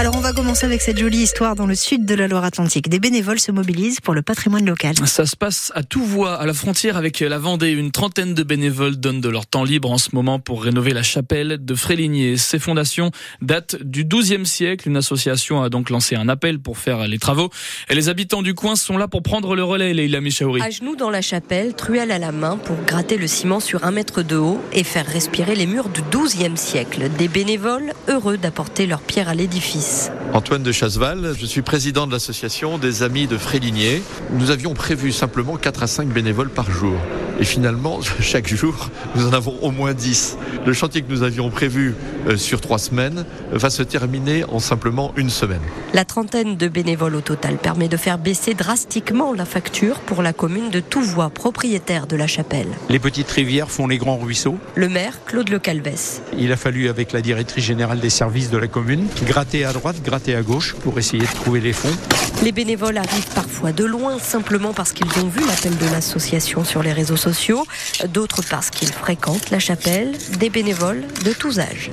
Alors on va commencer avec cette jolie histoire dans le sud de la Loire-Atlantique. Des bénévoles se mobilisent pour le patrimoine local. Ça se passe à Touvois, à la frontière avec la Vendée. Une trentaine de bénévoles donnent de leur temps libre en ce moment pour rénover la chapelle de Fréligné. Ces fondations datent du XIIe siècle. Une association a donc lancé un appel pour faire les travaux. Et les habitants du coin sont là pour prendre le relais, Leïla Michaouri. À genoux dans la chapelle, truelle à la main pour gratter le ciment sur un mètre de haut et faire respirer les murs du XIIe siècle. Des bénévoles heureux d'apporter leur pierre à l'édifice. Antoine de Chasseval, je suis président de l'association des Amis de Fréligné. Nous avions prévu simplement 4 à 5 bénévoles par jour. Et finalement, chaque jour, nous en avons au moins 10. Le chantier que nous avions prévu euh, sur 3 semaines va se terminer en simplement une semaine. La trentaine de bénévoles au total permet de faire baisser drastiquement la facture pour la commune de Touvois, propriétaire de la chapelle. Les petites rivières font les grands ruisseaux. Le maire, Claude Le Calves. Il a fallu, avec la directrice générale des services de la commune, gratter à droite, gratter à gauche pour essayer de trouver les fonds. Les bénévoles arrivent parfois de loin simplement parce qu'ils ont vu l'appel de l'association sur les réseaux sociaux, d'autres parce qu'ils fréquentent la chapelle, des bénévoles de tous âges.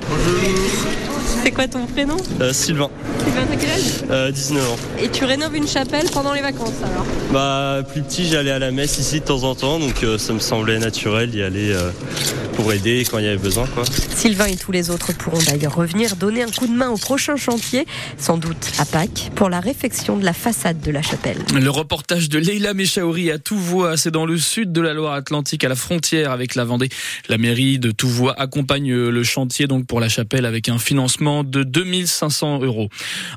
C'est quoi ton prénom euh, Sylvain. Sylvain, t'as quel âge euh, 19 ans. Et tu rénoves une chapelle pendant les vacances alors Bah, plus petit, j'allais à la messe ici de temps en temps, donc euh, ça me semblait naturel d'y aller euh, pour aider quand il y avait besoin. Quoi. Sylvain et tous les autres pourront d'ailleurs revenir donner un coup de main au prochain chantier, sans doute à Pâques, pour la réfection de la façade de la chapelle. Le reportage de Leila Mechaouri à Touvois, c'est dans le sud de la Loire-Atlantique, à la frontière avec la Vendée. La mairie de Touvois accompagne le chantier donc pour la chapelle avec un financement de 2500 euros.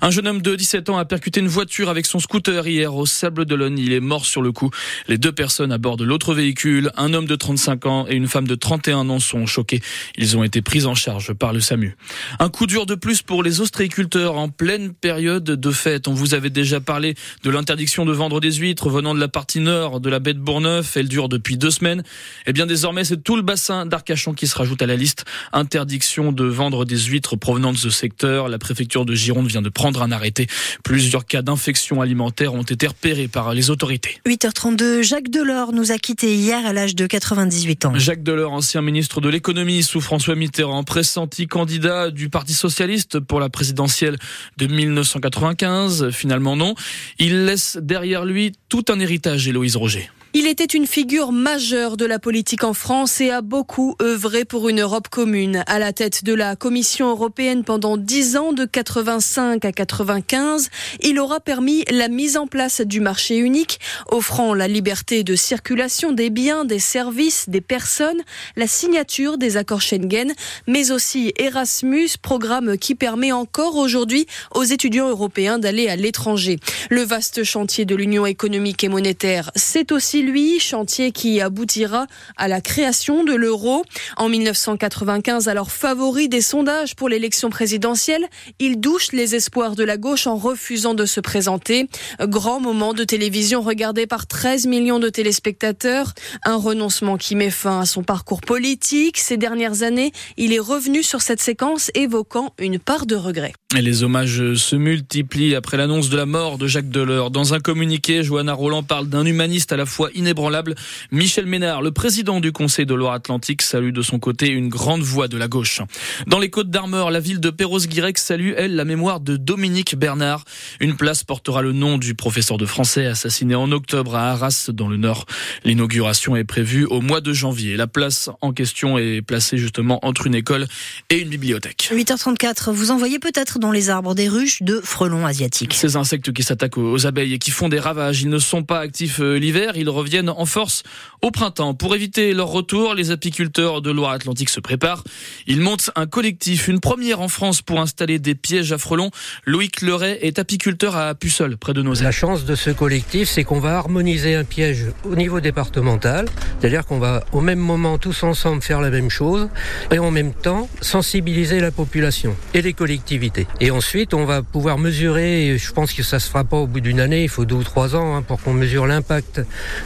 Un jeune homme de 17 ans a percuté une voiture avec son scooter hier au Sable d'Olonne. Il est mort sur le coup. Les deux personnes à bord de l'autre véhicule, un homme de 35 ans et une femme de 31 ans, sont choqués. Ils ont été pris en charge par le SAMU. Un coup dur de plus pour les ostréiculteurs en pleine période de fête. On vous avait déjà parlé de l'interdiction de vendre des huîtres venant de la partie nord de la baie de Bourgneuf. Elle dure depuis deux semaines. Et bien désormais, c'est tout le bassin d'Arcachon qui se rajoute à la liste. Interdiction de vendre des huîtres provenant de ce secteur. La préfecture de Gironde vient de prendre un arrêté. Plusieurs cas d'infection alimentaire ont été repérés par les autorités. 8h32, Jacques Delors nous a quittés hier à l'âge de 98 ans. Jacques Delors, ancien ministre de l'économie sous François Mitterrand, pressenti candidat du Parti socialiste pour la présidentielle de 1995. Finalement non. Il laisse derrière lui tout un héritage, Héloïse Roger. Il était une figure majeure de la politique en France et a beaucoup œuvré pour une Europe commune. À la tête de la Commission européenne pendant 10 ans, de 85 à 95, il aura permis la mise en place du marché unique, offrant la liberté de circulation des biens, des services, des personnes, la signature des accords Schengen, mais aussi Erasmus, programme qui permet encore aujourd'hui aux étudiants européens d'aller à l'étranger. Le vaste chantier de l'Union économique et monétaire, c'est aussi lui, chantier qui aboutira à la création de l'euro. En 1995, alors favori des sondages pour l'élection présidentielle, il douche les espoirs de la gauche en refusant de se présenter. Grand moment de télévision regardé par 13 millions de téléspectateurs. Un renoncement qui met fin à son parcours politique. Ces dernières années, il est revenu sur cette séquence évoquant une part de regret. Et les hommages se multiplient après l'annonce de la mort de Jacques Delors. Dans un communiqué, Johanna Roland parle d'un humaniste à la fois inébranlable. Michel Ménard, le président du Conseil de Loire-Atlantique, salue de son côté une grande voix de la gauche. Dans les Côtes d'Armor, la ville de Perros-Guirec salue, elle, la mémoire de Dominique Bernard. Une place portera le nom du professeur de français assassiné en octobre à Arras, dans le Nord. L'inauguration est prévue au mois de janvier. La place en question est placée justement entre une école et une bibliothèque. 8h34, vous envoyez peut-être dans les arbres des ruches de frelons asiatiques. Ces insectes qui s'attaquent aux abeilles et qui font des ravages, ils ne sont pas actifs l'hiver, ils reviennent en force au printemps. Pour éviter leur retour, les apiculteurs de Loire-Atlantique se préparent. Ils montent un collectif, une première en France pour installer des pièges à frelons. Loïc Leray est apiculteur à Puceul, près de nos La chance de ce collectif, c'est qu'on va harmoniser un piège au niveau départemental, c'est-à-dire qu'on va au même moment tous ensemble faire la même chose et en même temps sensibiliser la population et les collectivités. Et ensuite, on va pouvoir mesurer, je pense que ça se fera pas au bout d'une année, il faut deux ou trois ans hein, pour qu'on mesure l'impact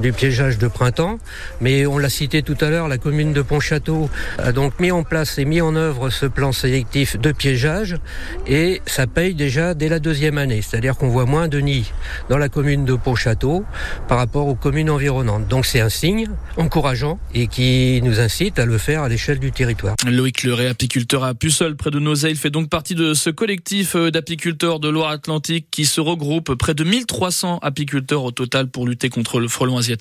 du piégeage de printemps, mais on l'a cité tout à l'heure, la commune de Pontchâteau a donc mis en place et mis en œuvre ce plan sélectif de piégeage et ça paye déjà dès la deuxième année, c'est-à-dire qu'on voit moins de nids dans la commune de Pontchâteau par rapport aux communes environnantes. Donc c'est un signe encourageant et qui nous incite à le faire à l'échelle du territoire. Loïc Leray, apiculteur à Puceul, près de Nozeil, fait donc partie de ce collectif euh, d'apiculteurs de Loire-Atlantique qui se regroupe près de 1300 apiculteurs au total pour lutter contre le frelon asiatique.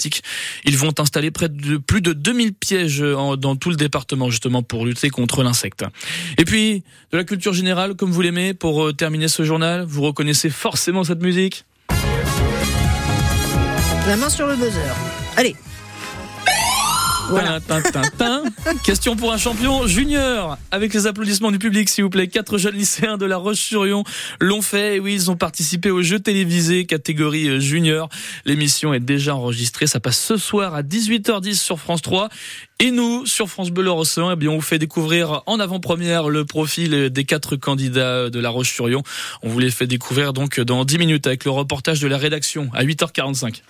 Ils vont installer près de plus de 2000 pièges dans tout le département justement pour lutter contre l'insecte. Et puis, de la culture générale, comme vous l'aimez, pour euh, terminer ce journal, vous reconnaissez forcément cette musique La main sur le buzzer. Allez. Question pour un champion junior. Avec les applaudissements du public, s'il vous plaît. Quatre jeunes lycéens de La Roche-sur-Yon l'ont fait. Et oui, ils ont participé au jeu télévisé catégorie euh, junior. L'émission est déjà enregistrée. Ça passe ce soir à 18h10 sur France 3. Et nous, sur France Bleu Océan, eh bien, on vous fait découvrir en avant-première le profil des quatre candidats de La Roche-sur-Yon. On vous les fait découvrir donc dans 10 minutes avec le reportage de la rédaction à 8h45.